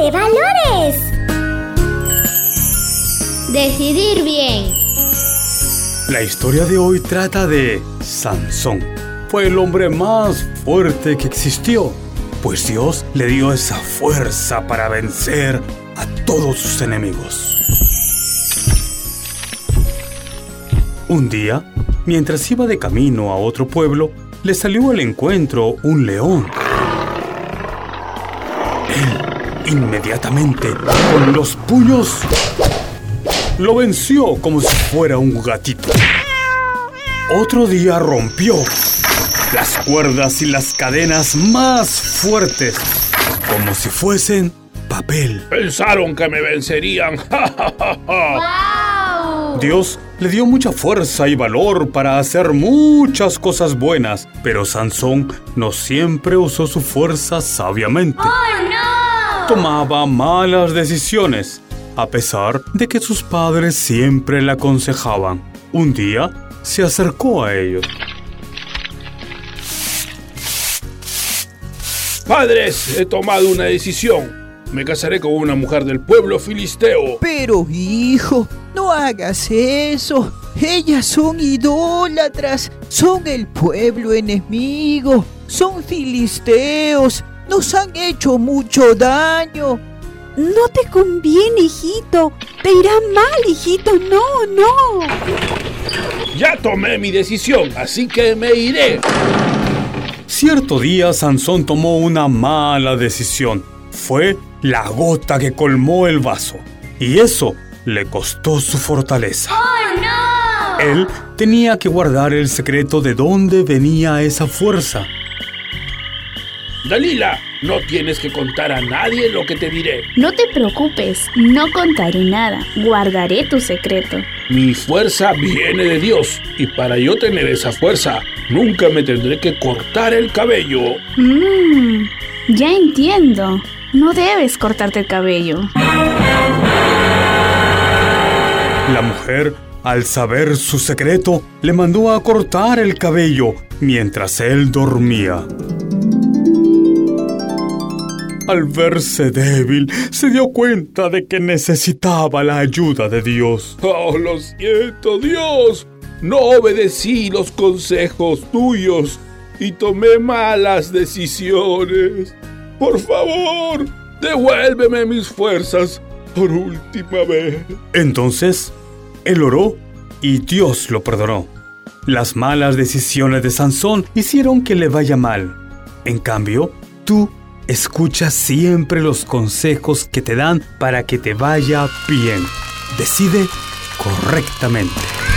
de valores. Decidir bien. La historia de hoy trata de Sansón. Fue el hombre más fuerte que existió, pues Dios le dio esa fuerza para vencer a todos sus enemigos. Un día, mientras iba de camino a otro pueblo, le salió al encuentro un león. Inmediatamente, con los puños, lo venció como si fuera un gatito. Otro día rompió las cuerdas y las cadenas más fuertes, como si fuesen papel. Pensaron que me vencerían. ¡Wow! Dios le dio mucha fuerza y valor para hacer muchas cosas buenas, pero Sansón no siempre usó su fuerza sabiamente. ¡Oh, no! Tomaba malas decisiones, a pesar de que sus padres siempre le aconsejaban. Un día se acercó a ellos. Padres, he tomado una decisión. Me casaré con una mujer del pueblo filisteo. Pero hijo, no hagas eso. Ellas son idólatras, son el pueblo enemigo, son filisteos, nos han hecho mucho daño. No te conviene, hijito. Te irá mal, hijito. No, no. Ya tomé mi decisión, así que me iré. Cierto día Sansón tomó una mala decisión. Fue la gota que colmó el vaso. Y eso le costó su fortaleza. ¡Oh, no! Él tenía que guardar el secreto de dónde venía esa fuerza. Dalila, no tienes que contar a nadie lo que te diré. No te preocupes, no contaré nada. Guardaré tu secreto. Mi fuerza viene de Dios y para yo tener esa fuerza, nunca me tendré que cortar el cabello. Mmm, ya entiendo. No debes cortarte el cabello. La mujer, al saber su secreto, le mandó a cortar el cabello mientras él dormía. Al verse débil, se dio cuenta de que necesitaba la ayuda de Dios. Oh, lo siento, Dios. No obedecí los consejos tuyos y tomé malas decisiones. Por favor, devuélveme mis fuerzas por última vez. Entonces, él oró y Dios lo perdonó. Las malas decisiones de Sansón hicieron que le vaya mal. En cambio, tú escucha siempre los consejos que te dan para que te vaya bien. Decide correctamente.